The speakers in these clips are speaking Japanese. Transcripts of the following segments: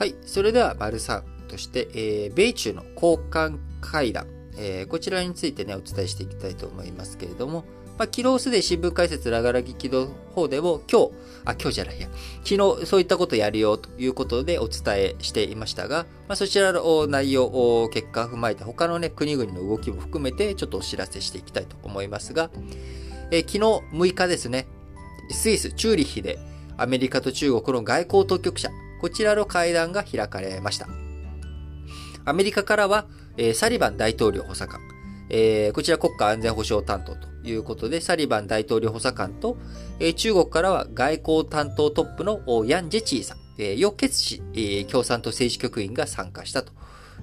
はい。それでは、丸3として、えー、米中の交換会談、えー、こちらについてね、お伝えしていきたいと思いますけれども、まあ、昨日すでに新聞解説ラガラギ軌道方でも今日、あ、今日じゃないや、昨日そういったことやるよということでお伝えしていましたが、まあ、そちらの内容、結果を踏まえて他のね、国々の動きも含めてちょっとお知らせしていきたいと思いますが、えー、昨日6日ですね、スイス、チューリッヒでアメリカと中国の外交当局者、こちらの会談が開かれました。アメリカからは、えー、サリバン大統領補佐官、えー、こちら国家安全保障担当ということで、サリバン大統領補佐官と、えー、中国からは外交担当トップのヤン・ジェチーさん、えー、ケツ氏、えー、共産党政治局員が参加したと。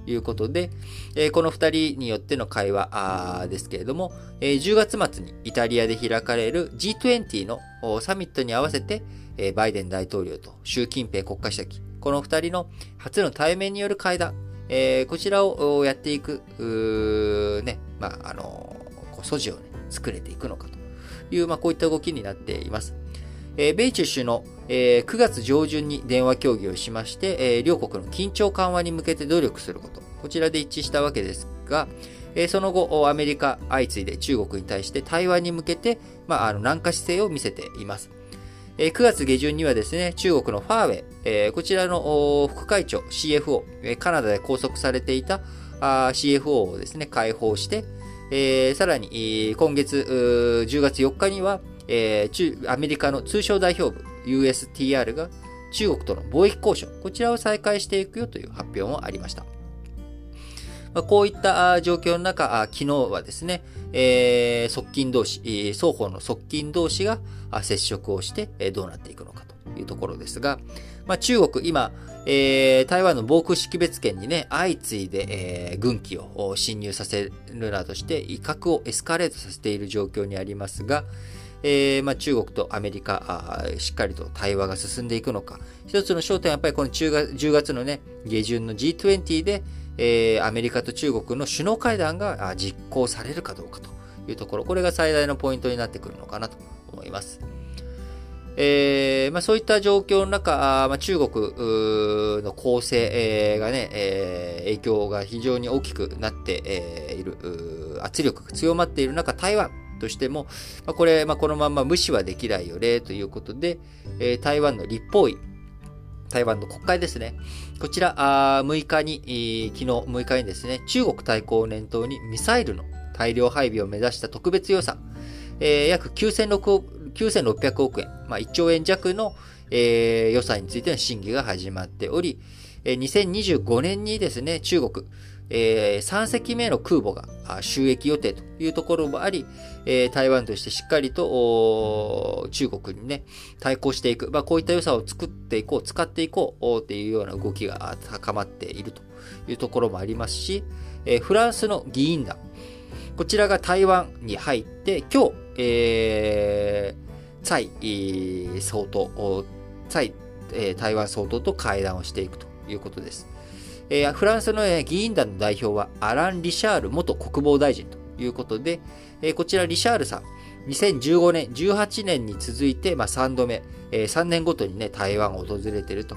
いうことで、え、この二人によっての会話ですけれども、え、10月末にイタリアで開かれる G20 のサミットに合わせて、え、バイデン大統領と習近平国家主席、この二人の初の対面による会談、え、こちらをやっていく、ね、まあ、あのこう素地をね、作れていくのかという、まあ、こういった動きになっています。え、米中首脳、えー、9月上旬に電話協議をしまして、両国の緊張緩和に向けて努力すること、こちらで一致したわけですが、その後、アメリカ相次いで中国に対して対話に向けて、まあ、あの軟化姿勢を見せています。えー、9月下旬にはですね、中国のファーウェイ、こちらの副会長 CFO、カナダで拘束されていた CFO をですね、解放して、さらに、今月、10月4日には、えー、中、アメリカの通商代表部 USTR が中国との貿易交渉、こちらを再開していくよという発表もありました。まあ、こういった状況の中、昨日はですね、えー、側近同士、双方の側近同士が接触をしてどうなっていくのかというところですが、まあ、中国、今、えー、台湾の防空識別圏にね、相次いで、えー、軍機を侵入させるなどして、威嚇をエスカレートさせている状況にありますが、えーまあ、中国とアメリカあ、しっかりと対話が進んでいくのか。一つの焦点はやっぱりこの10月 ,10 月のね、下旬の G20 で、えー、アメリカと中国の首脳会談が実行されるかどうかというところ、これが最大のポイントになってくるのかなと思います。えーまあ、そういった状況の中、あまあ、中国の構成、がね、えー、影響が非常に大きくなって、いる、圧力が強まっている中、台湾としても、まあ、これ、まあ、このまま無視はできないよね、ということで、え、台湾の立法院、台湾の国会ですね。こちら、あ6日に、昨日6日にですね、中国対抗を念頭にミサイルの大量配備を目指した特別予算、えー、約9600億円、まあ、1兆円弱の、えー、予算についての審議が始まっており、えー、2025年にですね、中国、えー、3隻目の空母が収益予定というところもあり、えー、台湾としてしっかりと中国にね、対抗していく、まあ、こういった予算を作っていこう、使っていこうっていうような動きが高まっているというところもありますし、えー、フランスの議員団、こちらが台湾に入って、今日、えー、蔡総統、蔡台湾総統と会談をしていくということです。えフランスの議員団の代表はアラン・リシャール元国防大臣ということで、こちらリシャールさん、2015年、18年に続いて、まあ、3度目、3年ごとにね、台湾を訪れていると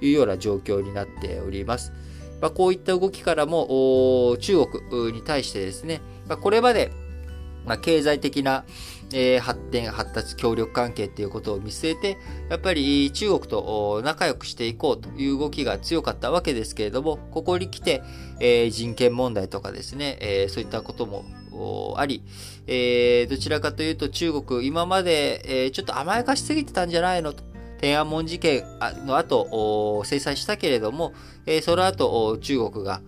いうような状況になっております。まあ、こういった動きからも、中国に対してですね、まあ、これまで、まあ、経済的な、え、発展、発達、協力関係っていうことを見据えて、やっぱり中国と仲良くしていこうという動きが強かったわけですけれども、ここに来て、え、人権問題とかですね、え、そういったこともあり、え、どちらかというと中国、今まで、え、ちょっと甘やかしすぎてたんじゃないの？と。天安門事件の後、制裁したけれども、え、その後、中国が、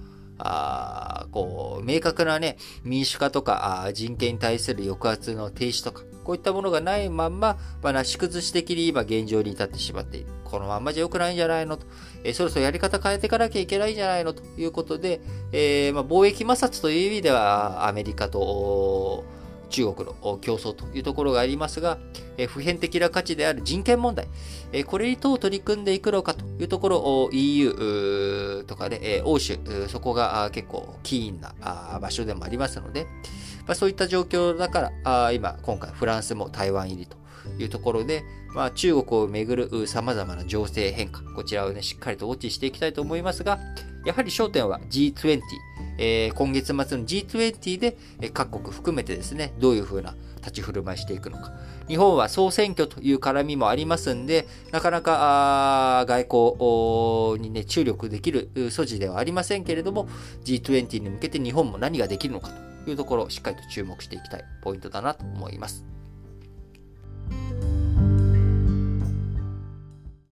あこう、明確なね、民主化とかあ人権に対する抑圧の停止とか、こういったものがないまんま、まあ、なし崩し的に今現状に至ってしまっている。このまんまじゃ良くないんじゃないのと。えー、そろそろやり方変えていかなきゃいけないんじゃないのということで、えー、まあ、貿易摩擦という意味では、アメリカと、中国の競争というところがありますが、普遍的な価値である人権問題、これにどう取り組んでいくのかというところを、EU とかで、欧州、そこが結構キーンな場所でもありますので、ま、そういった状況だから、今、今回フランスも台湾入りというところで、まあ、中国をめぐる様々な情勢変化、こちらをね、しっかりとウォッチしていきたいと思いますが、やはり焦点は G20、えー、今月末の G20 でえ各国含めてですね、どういうふうな立ち振る舞いしていくのか。日本は総選挙という絡みもありますんで、なかなか外交にね、注力できる素地ではありませんけれども、G20 に向けて日本も何ができるのかというところをしっかりと注目していきたいポイントだなと思います。